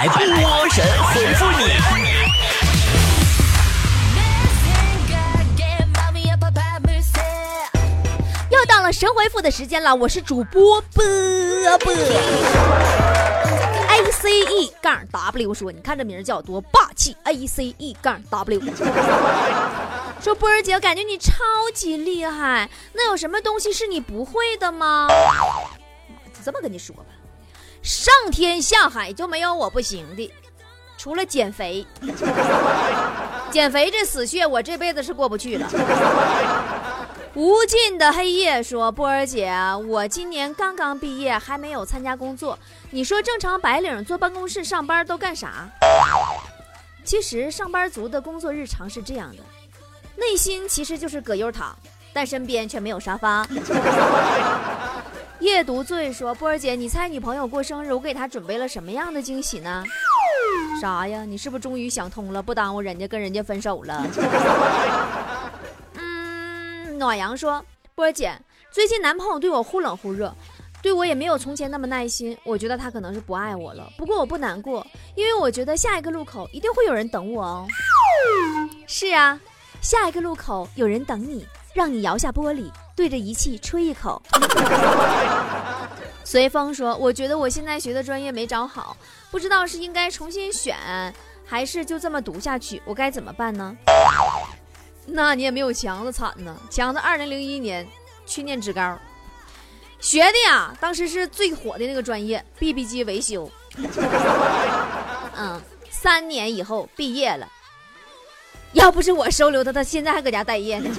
来波神回复你。又到了神回复的时间了，我是主播波波。A C E 杠 W 说：“你看这名儿叫多霸气。”A C E 杠 W 说：“波儿姐，我感觉你超级厉害，那有什么东西是你不会的吗？”这么跟你说吧，上天下海就没有我不行的，除了减肥。减肥这死穴，我这辈子是过不去了。无尽的黑夜说：“波儿姐，我今年刚刚毕业，还没有参加工作。你说正常白领坐办公室上班都干啥？其实上班族的工作日常是这样的，内心其实就是葛优躺，但身边却没有沙发。”夜读醉说：“波儿姐，你猜女朋友过生日，我给她准备了什么样的惊喜呢？啥呀？你是不是终于想通了，不耽误人家跟人家分手了？”嗯，暖阳说：“波儿姐，最近男朋友对我忽冷忽热，对我也没有从前那么耐心，我觉得他可能是不爱我了。不过我不难过，因为我觉得下一个路口一定会有人等我哦。是啊，下一个路口有人等你，让你摇下玻璃。”对着仪器吹一口。随风说：“我觉得我现在学的专业没找好，不知道是应该重新选，还是就这么读下去，我该怎么办呢？”那你也没有强子惨呢。强子二零零一年去念职高，学的呀，当时是最火的那个专业 ——BB 机维修。嗯，三年以后毕业了，要不是我收留他，他现在还搁家待业呢。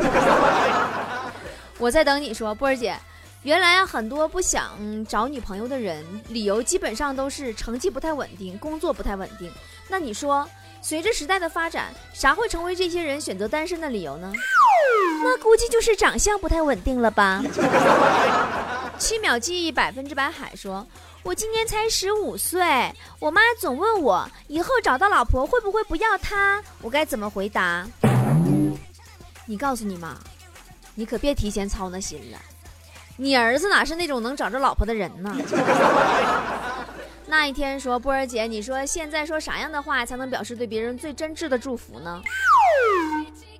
我在等你说，波儿姐，原来啊很多不想找女朋友的人，理由基本上都是成绩不太稳定，工作不太稳定。那你说，随着时代的发展，啥会成为这些人选择单身的理由呢？那估计就是长相不太稳定了吧。七秒记忆百分之百海说，我今年才十五岁，我妈总问我以后找到老婆会不会不要她，我该怎么回答？你告诉你妈。你可别提前操那心了，你儿子哪是那种能找着老婆的人呢？那一天说波儿姐，你说现在说啥样的话才能表示对别人最真挚的祝福呢？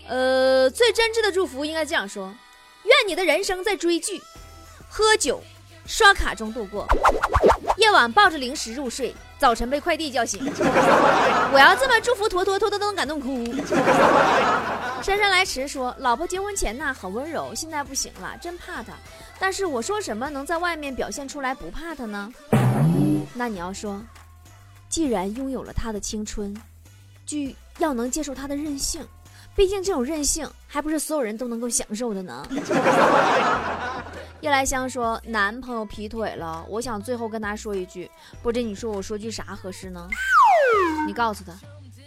呃，最真挚的祝福应该这样说：愿你的人生在追剧、喝酒、刷卡中度过，夜晚抱着零食入睡。早晨被快递叫醒，我要这么祝福坨坨坨坨都能感动哭。姗姗来迟说，老婆结婚前呢很温柔，现在不行了，真怕她。但是我说什么能在外面表现出来不怕她呢？那你要说，既然拥有了她的青春，就要能接受她的任性，毕竟这种任性还不是所有人都能够享受的呢。夜来香说：“男朋友劈腿了，我想最后跟他说一句，不知你说我说句啥合适呢？你告诉他，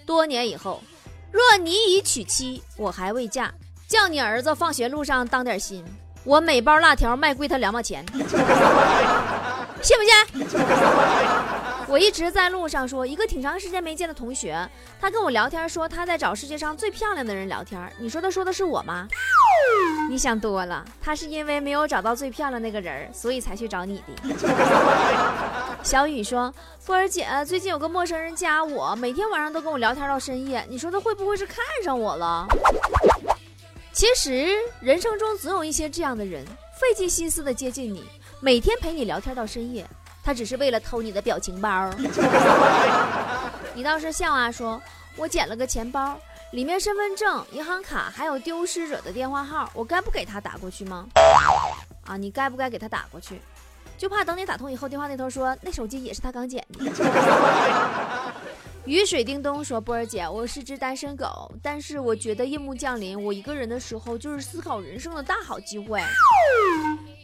多年以后，若你已娶妻，我还未嫁，叫你儿子放学路上当点心，我每包辣条卖贵他两毛钱，信不信？我一直在路上说，一个挺长时间没见的同学，他跟我聊天说他在找世界上最漂亮的人聊天，你说他说的是我吗？”你想多了，他是因为没有找到最漂亮那个人所以才去找你的。小雨说：“波儿姐，最近有个陌生人加我，每天晚上都跟我聊天到深夜，你说他会不会是看上我了？”其实人生中总有一些这样的人，费尽心思的接近你，每天陪你聊天到深夜，他只是为了偷你的表情包。你倒是笑啊，说我捡了个钱包。里面身份证、银行卡还有丢失者的电话号，我该不给他打过去吗？啊，你该不该给他打过去？就怕等你打通以后，电话那头说那手机也是他刚捡的。雨水叮咚说：“波儿姐，我是只单身狗，但是我觉得夜幕降临，我一个人的时候就是思考人生的大好机会。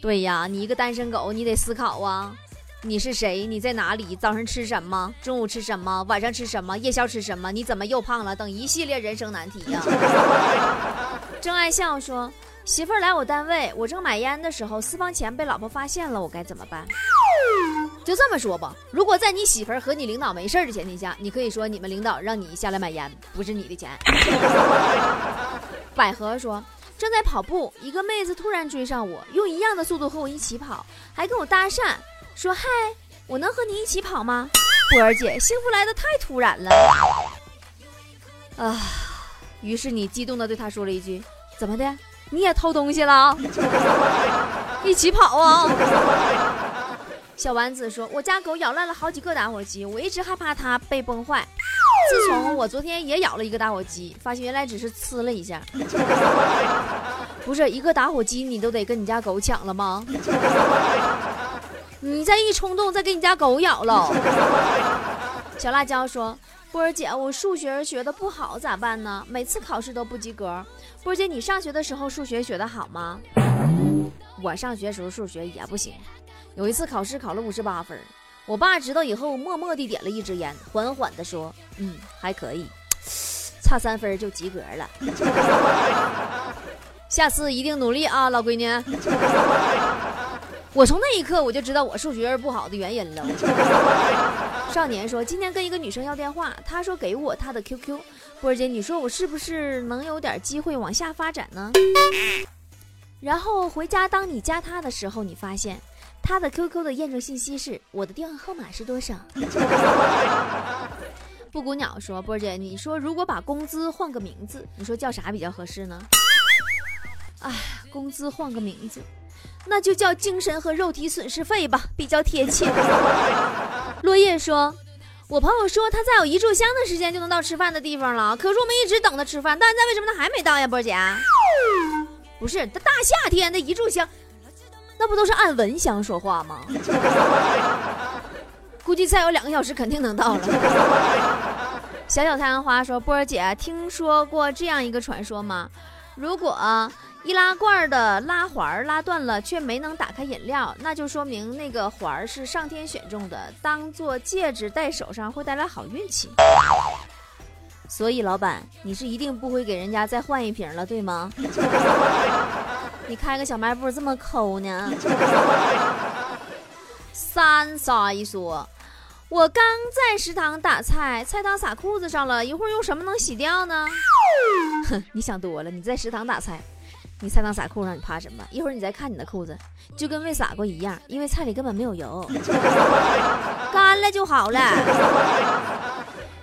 对呀，你一个单身狗，你得思考啊。”你是谁？你在哪里？早上吃什么？中午吃什么？晚上吃什么？夜宵吃什么？你怎么又胖了？等一系列人生难题呀！郑爱笑说：“媳妇儿来我单位，我正买烟的时候，私房钱被老婆发现了，我该怎么办？”就这么说吧，如果在你媳妇儿和你领导没事的前提下，你可以说你们领导让你下来买烟，不是你的钱。百合说：“正在跑步，一个妹子突然追上我，用一样的速度和我一起跑，还跟我搭讪。”说嗨，我能和你一起跑吗？波儿姐，幸福来的太突然了啊！于是你激动的对他说了一句：“怎么的？你也偷东西了？一起跑啊！”小丸子说：“我家狗咬烂了好几个打火机，我一直害怕它被崩坏。自从我昨天也咬了一个打火机，发现原来只是呲了一下。不是一个打火机，你都得跟你家狗抢了吗？你再一冲动，再给你家狗咬了。”小辣椒说。波儿姐，我数学学的不好咋办呢？每次考试都不及格。波儿姐，你上学的时候数学学的好吗？我上学时候数学也不行，有一次考试考了五十八分。我爸知道以后，默默地点了一支烟，缓缓地说：“嗯，还可以，差三分就及格了。下次一定努力啊，老闺女。”我从那一刻我就知道我数学不好的原因了。少年说：“今天跟一个女生要电话，她说给我她的 QQ。波儿姐，你说我是不是能有点机会往下发展呢？然后回家，当你加她的时候，你发现她的 QQ 的验证信息是我的电话号码是多少？” 布谷鸟说：“波儿姐，你说如果把工资换个名字，你说叫啥比较合适呢？”哎，工资换个名字。那就叫精神和肉体损失费吧，比较贴切。落叶说：“我朋友说他再有一炷香的时间就能到吃饭的地方了，可是我们一直等他吃饭，但在为什么他还没到呀？波姐，不是，他大夏天的一炷香，那不都是按蚊香说话吗？估计再有两个小时肯定能到了。”小小太阳花说：“波儿姐，听说过这样一个传说吗？如果……”易拉罐的拉环拉断了，却没能打开饮料，那就说明那个环是上天选中的，当做戒指戴手上会带来好运气。所以老板，你是一定不会给人家再换一瓶了，对吗？你开个小卖部这么抠呢？三一说，我刚在食堂打菜，菜汤洒裤子上了，一会儿用什么能洗掉呢？哼，你想多了，你在食堂打菜。你菜汤撒裤上，你怕什么？一会儿你再看你的裤子，就跟没撒过一样，因为菜里根本没有油，干了就好了。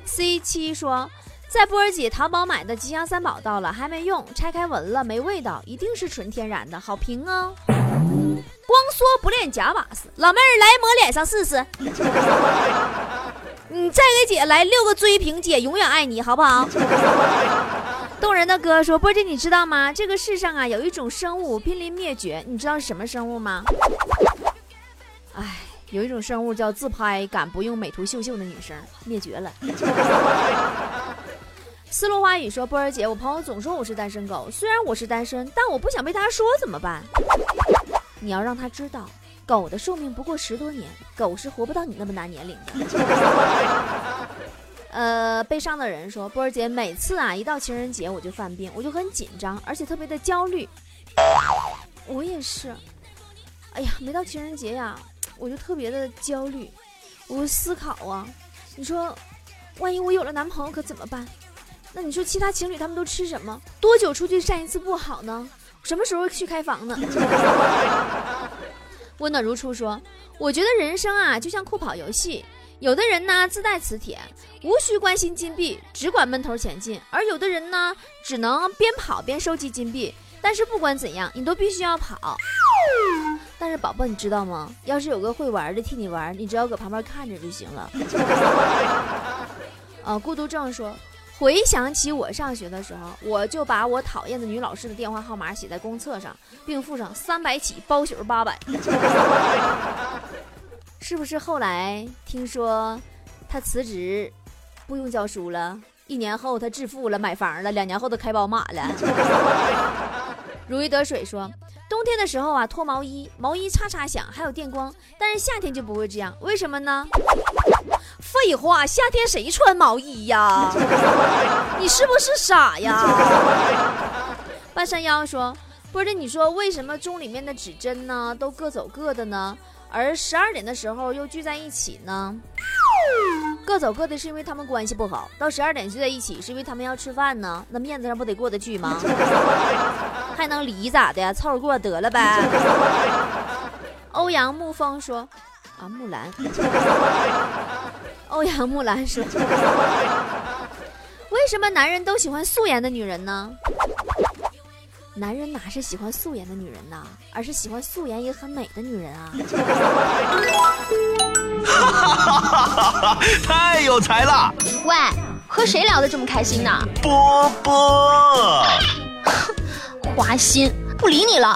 C 七说，在波儿姐淘宝买的吉祥三宝到了，还没用，拆开闻了没味道，一定是纯天然的，好评哦。光说不练假把式，老妹儿来抹脸上试试。你 再给姐来六个追评，姐永远爱你，好不好？动人的歌说：“波姐，你知道吗？这个世上啊，有一种生物濒临灭绝，你知道是什么生物吗？哎，有一种生物叫自拍敢不用美图秀秀的女生，灭绝了。”丝路花语说：“波儿姐，我朋友总说我是单身狗，虽然我是单身，但我不想被他说，怎么办？你要让他知道，狗的寿命不过十多年，狗是活不到你那么大年龄的。”呃，悲伤的人说：“波儿姐，每次啊，一到情人节我就犯病，我就很紧张，而且特别的焦虑。我也是。哎呀，没到情人节呀，我就特别的焦虑，我思考啊，你说，万一我有了男朋友可怎么办？那你说其他情侣他们都吃什么？多久出去散一次步好呢？什么时候去开房呢？” 温暖如初说：“我觉得人生啊，就像酷跑游戏。”有的人呢自带磁铁，无需关心金币，只管闷头前进；而有的人呢，只能边跑边收集金币。但是不管怎样，你都必须要跑。但是宝宝，你知道吗？要是有个会玩的替你玩，你只要搁旁边看着就行了。啊，孤独症说，回想起我上学的时候，我就把我讨厌的女老师的电话号码写在公厕上，并附上三百起，包宿八百。是不是后来听说他辞职，不用教书了？一年后他致富了，买房了；两年后他开宝马了。如鱼得水说，冬天的时候啊，脱毛衣，毛衣嚓嚓响，还有电光；但是夏天就不会这样，为什么呢？废话，夏天谁穿毛衣呀？你是不是傻呀？半山腰说，不是你说为什么钟里面的指针呢，都各走各的呢？而十二点的时候又聚在一起呢，各走各的，是因为他们关系不好。到十二点聚在一起，是因为他们要吃饭呢。那面子上不得过得去吗？还能离咋的？凑合过得了呗。欧阳沐风说：“啊，木兰。”欧阳木兰说：“ 为什么男人都喜欢素颜的女人呢？男人哪是喜欢素颜的女人呐，而是喜欢素颜也很美的女人啊！”哈哈哈哈哈！太有才了！喂，和谁聊得这么开心呢？波波，花心，不理你了。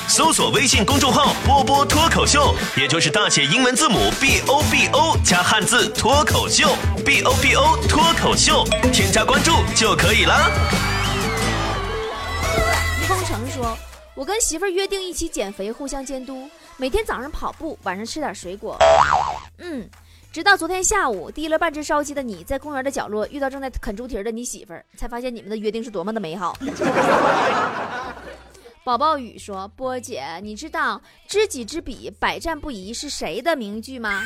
搜索微信公众号“波波脱口秀”，也就是大写英文字母 B O B O 加汉字“脱口秀 ”，B O B O 脱口秀，添加关注就可以了。风城说：“我跟媳妇儿约定一起减肥，互相监督，每天早上跑步，晚上吃点水果。”嗯。直到昨天下午，提了半只烧鸡的你在公园的角落遇到正在啃猪蹄的你媳妇儿，才发现你们的约定是多么的美好。宝宝雨说：“波姐，你知道‘知己知彼，百战不疑’是谁的名句吗？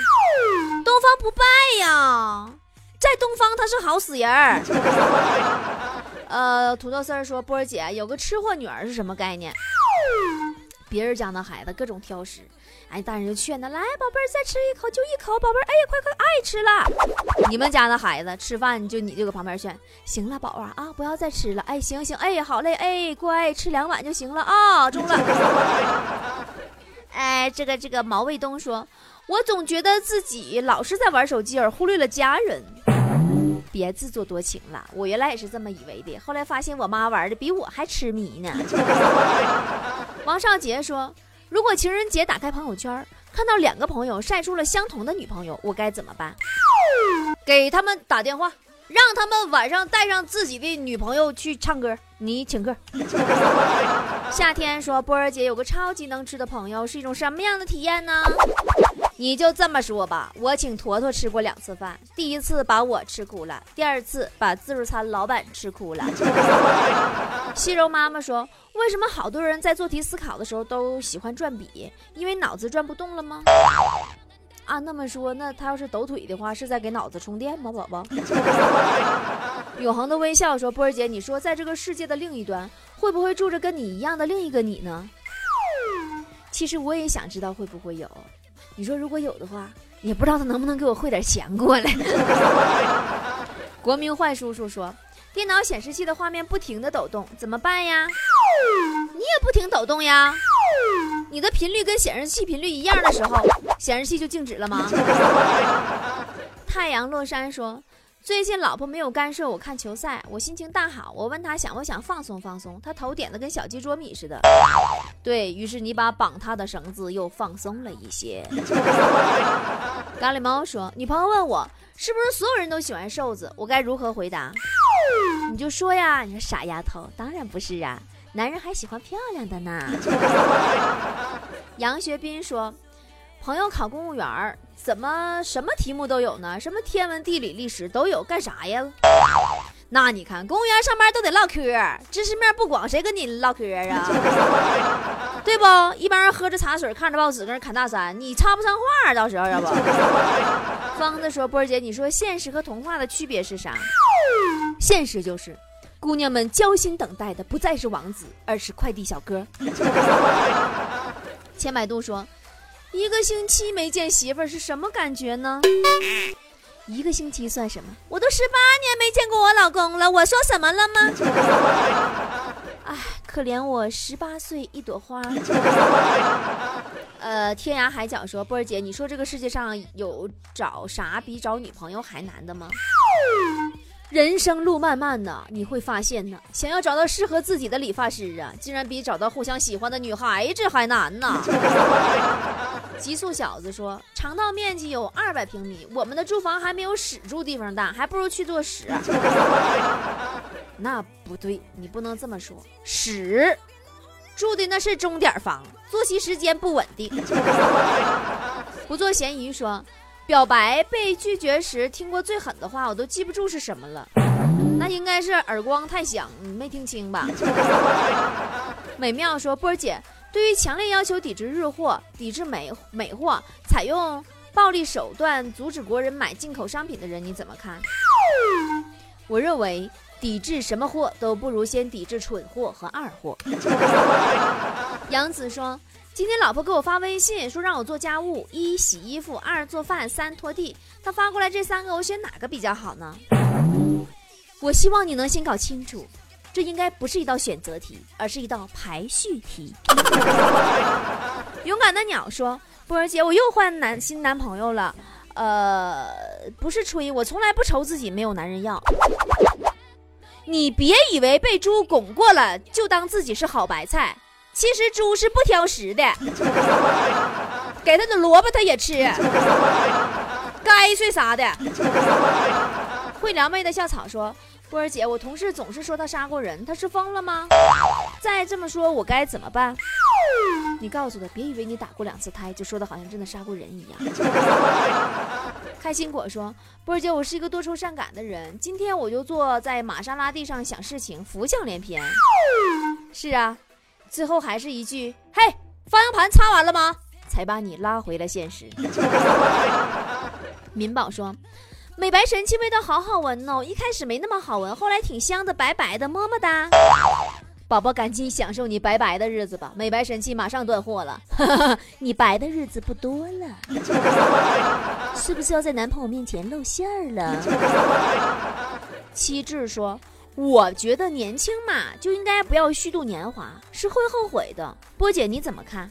东方不败呀，在东方他是好死人儿。呃，土豆丝儿说：“波姐有个吃货女儿是什么概念？别人家那孩子各种挑食。”哎，大人就劝他来，宝贝儿再吃一口就一口，宝贝儿，哎呀，快快爱吃了。你们家的孩子吃饭就你就搁旁边劝，行了，宝儿啊，不要再吃了。哎，行行，哎，好嘞，哎，乖，吃两碗就行了啊，中了。哎，这个这个毛卫东说，我总觉得自己老是在玩手机而忽略了家人。别自作多情了，我原来也是这么以为的，后来发现我妈玩的比我还痴迷呢。王少杰说。如果情人节打开朋友圈，看到两个朋友晒出了相同的女朋友，我该怎么办？给他们打电话，让他们晚上带上自己的女朋友去唱歌，你请客。夏天说波儿姐有个超级能吃的朋友，是一种什么样的体验呢？你就这么说吧，我请坨坨吃过两次饭，第一次把我吃哭了，第二次把自助餐老板吃哭了。西柔妈妈说，为什么好多人在做题思考的时候都喜欢转笔？因为脑子转不动了吗？啊，那么说，那他要是抖腿的话，是在给脑子充电吗，宝宝？永恒的微笑说，波儿姐，你说在这个世界的另一端，会不会住着跟你一样的另一个你呢？其实我也想知道会不会有。你说如果有的话，也不知道他能不能给我汇点钱过来。国民坏叔叔说，电脑显示器的画面不停的抖动，怎么办呀？你也不停抖动呀？你的频率跟显示器频率一样的时候，显示器就静止了吗？太阳落山说。最近老婆没有干涉我看球赛，我心情大好。我问她想不想放松放松，她头点的跟小鸡啄米似的。对于是，你把绑她的绳子又放松了一些。咖喱猫说，女朋友问我是不是所有人都喜欢瘦子，我该如何回答？你就说呀，你说傻丫头，当然不是啊，男人还喜欢漂亮的呢。杨学斌说。朋友考公务员怎么什么题目都有呢？什么天文、地理、历史都有，干啥呀？那你看，公务员上班都得唠嗑，知识面不广，谁跟你唠嗑啊？对不？一般人喝着茶水，看着报纸，跟人侃大山，你插不上话，到时候要不？疯子说：“波儿姐，你说现实和童话的区别是啥？现实就是，姑娘们焦心等待的不再是王子，而是快递小哥。”千百度说。一个星期没见媳妇儿是什么感觉呢？一个星期算什么？我都十八年没见过我老公了，我说什么了吗？哎，可怜我十八岁一朵花。呃，天涯海角说，波儿姐，你说这个世界上有找啥比找女朋友还难的吗？人生路漫漫呐，你会发现呢，想要找到适合自己的理发师啊，竟然比找到互相喜欢的女孩子还难呐。极速小子说：“肠道面积有二百平米，我们的住房还没有屎住地方大，还不如去做屎。”那不对，你不能这么说。屎住的那是钟点房，作息时间不稳定。不做咸鱼说：“表白被拒绝时听过最狠的话，我都记不住是什么了。那应该是耳光太响，你没听清吧？” 美妙说：“波儿姐。”对于强烈要求抵制日货、抵制美美货、采用暴力手段阻止国人买进口商品的人，你怎么看？我认为抵制什么货都不如先抵制蠢货和二货。杨子说。今天老婆给我发微信说让我做家务：一洗衣服，二做饭，三拖地。她发过来这三个，我选哪个比较好呢？我希望你能先搞清楚，这应该不是一道选择题，而是一道排序题。勇敢的鸟说：“波儿姐，我又换男新男朋友了。呃，不是吹，我从来不愁自己没有男人要。你别以为被猪拱过了就当自己是好白菜。”其实猪是不挑食的，给它的萝卜它也吃，该睡啥的。会撩妹的校草说：“波儿姐，我同事总是说他杀过人，他是疯了吗？再这么说，我该怎么办？”你告诉他，别以为你打过两次胎，就说的好像真的杀过人一样。开心果说：“波儿姐，我是一个多愁善感的人，今天我就坐在玛莎拉蒂上想事情，浮想联翩。”是啊。最后还是一句：“嘿，方向盘擦完了吗？”才把你拉回了现实。民宝说：“美白神器味道好好闻哦，一开始没那么好闻，后来挺香的，白白的，么么哒。”宝宝赶紧享受你白白的日子吧，美白神器马上断货了，你白的日子不多了，是不是要在男朋友面前露馅儿了？七智说。我觉得年轻嘛，就应该不要虚度年华，是会后悔的。波姐你怎么看？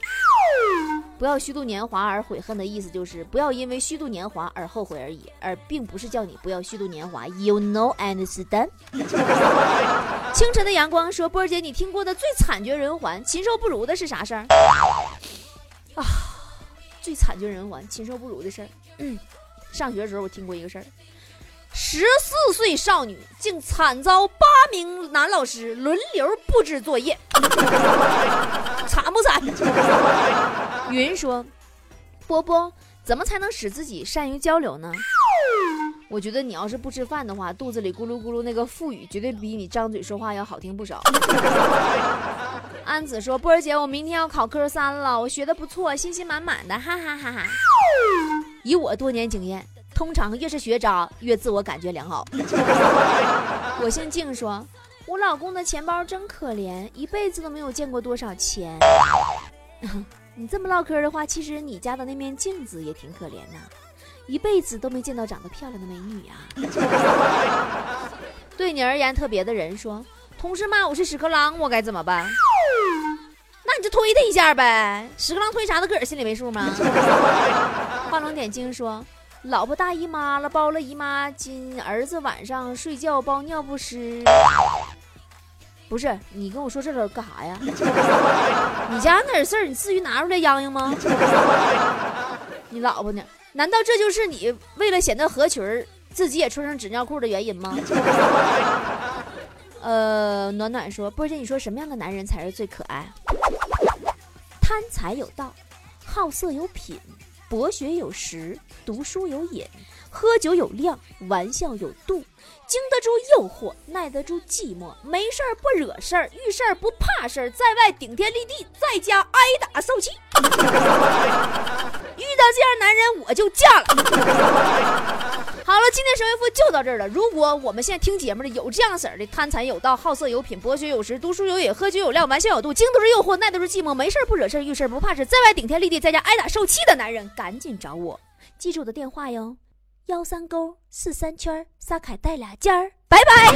不要虚度年华而悔恨的意思就是不要因为虚度年华而后悔而已，而并不是叫你不要虚度年华。You know and stand。清晨的阳光说：“波儿姐，你听过的最惨绝人寰、禽兽不如的是啥事儿？”啊，最惨绝人寰、禽兽不如的事儿。嗯，上学的时候我听过一个事儿。十四岁少女竟惨遭八名男老师轮流布置作业，惨不惨？云说：“波波，怎么才能使自己善于交流呢？”我觉得你要是不吃饭的话，肚子里咕噜咕噜那个腹语绝对比你张嘴说话要好听不少。安子说：“波儿姐，我明天要考科三了，我学的不错，信心满满的，哈哈哈哈。”以我多年经验。通常越是学渣，越自我感觉良好。我姓静，说我老公的钱包真可怜，一辈子都没有见过多少钱。你这么唠嗑的话，其实你家的那面镜子也挺可怜的，一辈子都没见到长得漂亮的美女啊。对你而言特别的人说，同事骂我是屎壳郎，我该怎么办？那你就推他一下呗，屎壳郎推啥，他个儿心里没数吗？画龙点睛说。老婆大姨妈了，包了姨妈巾。儿子晚上睡觉包尿不湿。不是你跟我说这都干啥呀？你家那事儿，你至于拿出来泱泱吗？你老婆呢？难道这就是你为了显得合群儿，自己也穿上纸尿裤的原因吗？呃，暖暖说，波姐，你说什么样的男人才是最可爱？贪财有道，好色有品。博学有识，读书有瘾，喝酒有量，玩笑有度，经得住诱惑，耐得住寂寞，没事儿不惹事儿，遇事儿不怕事儿，在外顶天立地，在家挨打受气。遇到这样男人，我就嫁了。好了，今天神回复就到这儿了。如果我们现在听节目的有这样式儿的贪财有道、好色有品、博学有识、读书有瘾、喝酒有料、玩笑有度、经得住诱惑、耐得住寂寞、没事不惹事遇事不怕事、在外顶天立地、在家挨打受气的男人，赶紧找我，记住我的电话哟：幺三勾四三圈撒凯带俩尖儿，拜拜。